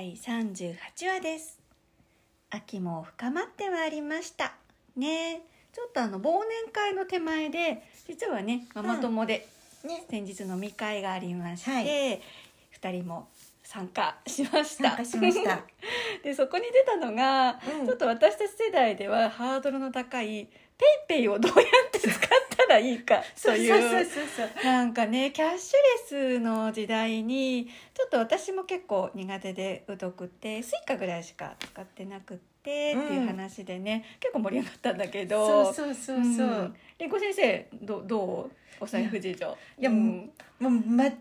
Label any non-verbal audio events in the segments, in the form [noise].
第38話です。秋も深まってまいりました。ね。ちょっとあの忘年会の手前で実はねママ友でね、先日飲み会がありまして、はい。2人も参加しました。参加しました。[laughs] でそこに出たのが、うん。ちょっと私たち世代ではハードルの高いペイペイをどうやって使ったらいいか [laughs] というそうそうそう。なんかねキャッシュレスの時代にちょっと私も結構苦手で疎くて Suica ぐらいしか使ってなくって、うん。っていう話でね結構盛り上がったんだけど。そうそうそうそう。ん。りんこ先生どどう？お財布事情。いやうん。もう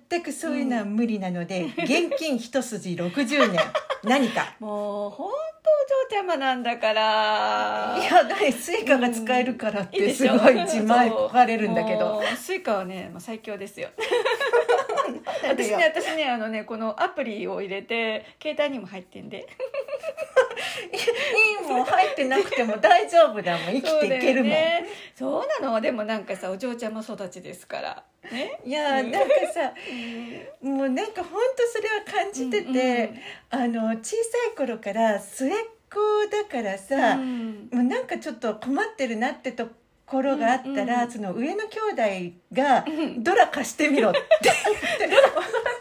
全くそういうのは無理なので、現金一筋60年。何か。[laughs] もう本当お嬢ちゃまなんだから。いや何 Suica が使えるからってすごい自慢そうこかれるんだけど。[laughs] もうSuica はね、まあ、最強ですよ。[laughs] 私ね私ねあのねこのアプリを入れて携帯にも入ってんで。いいもん入ってなくても大丈夫だもん。生きていけるもん、そうねそうなの。でもなんかさお嬢ちゃま育ちですから。ね。いやうん。なんかさもうなんか本当それは感じてて、あの小さい頃から末っ子だからさ、うん。もうなんかちょっと困ってるなってところがあったら、うんうん。その上の兄弟がうん「ドラ貸してみろ」って [laughs]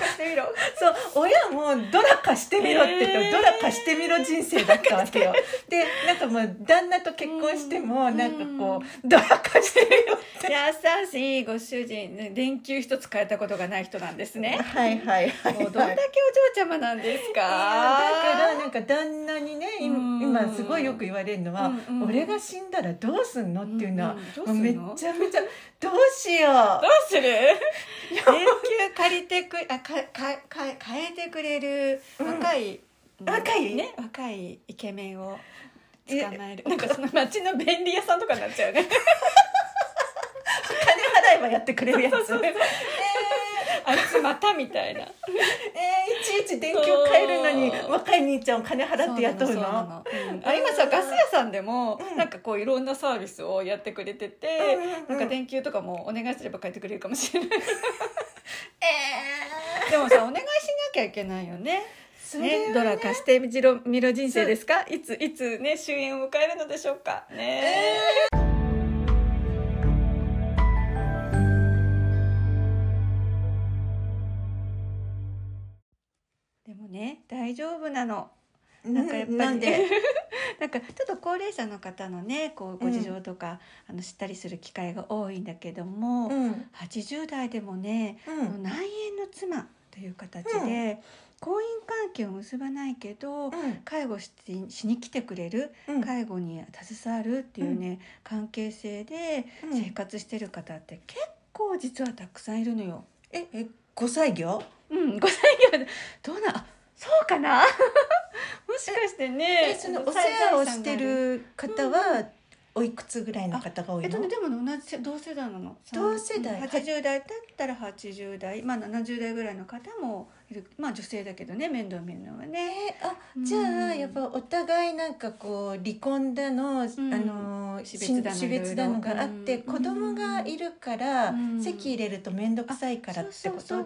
そう親も「ドラ貸してみろ」って言って、ドラ貸してみろ人生だったわけよ。でなんかもう旦那と結婚しても、うん。なんかこう「ドラ貸してみろ」って。優しいご主人ね電球一つ変えたことがない人なんですね。はいはいはいもうどんだけお嬢ちゃまなんですか？だからなんか旦那にね今すごいよく言われるのは「うんうん。俺が死んだらどうすんの?」っていうのは、うんうん。めちゃめちゃ「どうしよう。どうする？[laughs] 電球借りてくあかかか変えてくれる若い、うん若いね。若いイケメンを捕まえる。なんかその町の便利屋さんとかになっちゃうね。金払えばやってくれるやつ」そうそうそう。あいつまたみたいな。えー、いちいち電球変えるのにそう。若い兄ちゃんを金払って雇うの？そうなの。そうなの。うんあ今さガス屋さんでもうん。なんかこういろんなサービスをやってくれてて、うんうんうん。なんか電球とかもお願いすれば変えてくれるかもしれない。[laughs] えでもさお願いきゃいけないよね。それはね、ドラ貸してみろみろ人生ですか？いついつね終焉を迎えるのでしょうか？ね、でもね大丈夫なの。なんかやっぱりなんで？[laughs] なんかちょっと高齢者の方のねこうご事情とか、あの知ったりする機会が多いんだけども、うん。80代でもね、うん。内縁の妻という形で、婚姻関係を結ばないけど、うん。介護ししに来てくれる、うん。介護に携わるっていうね、関係性でうん。生活してる方って結構実はたくさんいるのよ。ええ5歳業？うん、ご歳業で。どうなあそうかな？[laughs] もしかしてねえそのお世話をしてる方はおいくつぐらいの方が多いの、えっとね、でもね同じ同世代なの。同世代？うん80代だったら80代、まあ、70代ぐらいの方もいる。まあ女性だけどね面倒見るのはね。えーあうん。じゃあやっぱお互いなんかこう離婚だの、ん。あの死別だのがあって、いろいろ子供がいるから、うん。籍入れると面倒くさいからってこと？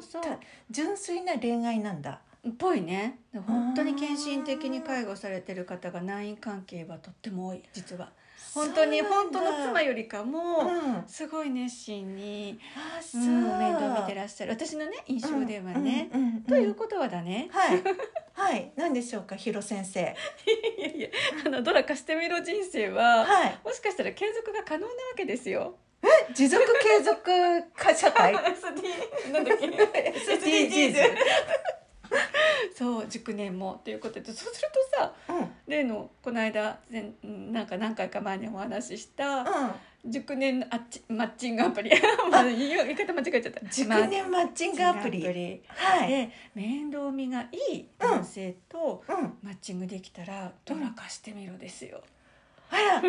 純粋な恋愛なんだっぽいね。本当に献身的に介護されてる方が内因関係はとっても多い実は。本当に本当の妻よりかも、うん。すごい熱心に、あそう、う。ん、面倒見てらっしゃる。私のね印象ではね、うんうんうんということはだね、はい。はい。何でしょうかヒロ先生。いやいやあのドラ貸してみろ人生は、はい。もしかしたら継続が可能なわけですよ。持続継続化社会？[laughs] なんだっけ？[laughs] SDGs 熟年もということでそうするとさうん。うん例のこの間前なんか何回か前にお話しした熟年あっちマッチングアプリ。[laughs] まあ言い言い方間違えちゃった。熟年マッチングアプリ、はい。で面倒見がいい男性とうん。マッチングできたらドラ化してみろですよ、あら。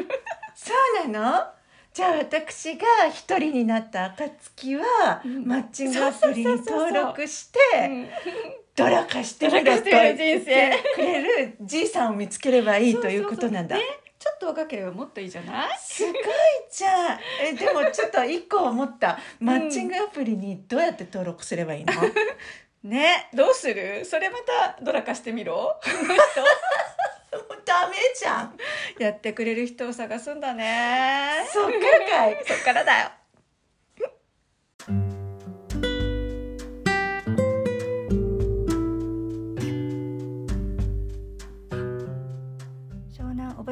そうなの？じゃあ私が一人になった暁は、うん。マッチングアプリに登録してうんドラ化してみろドラ化と言っ人生。てくれるじいさんを見つければいいということなんだ。そうそうそう。ねちょっと若ければもっといいじゃない？すごいじゃん。えでもちょっと一個思った。マッチングアプリにどうやって登録すればいいの、[laughs] ね。どうする？それまたドラ化してみろ？[laughs] ダメじゃん。やってくれる人を探すんだね。そっからかい。そっからだよ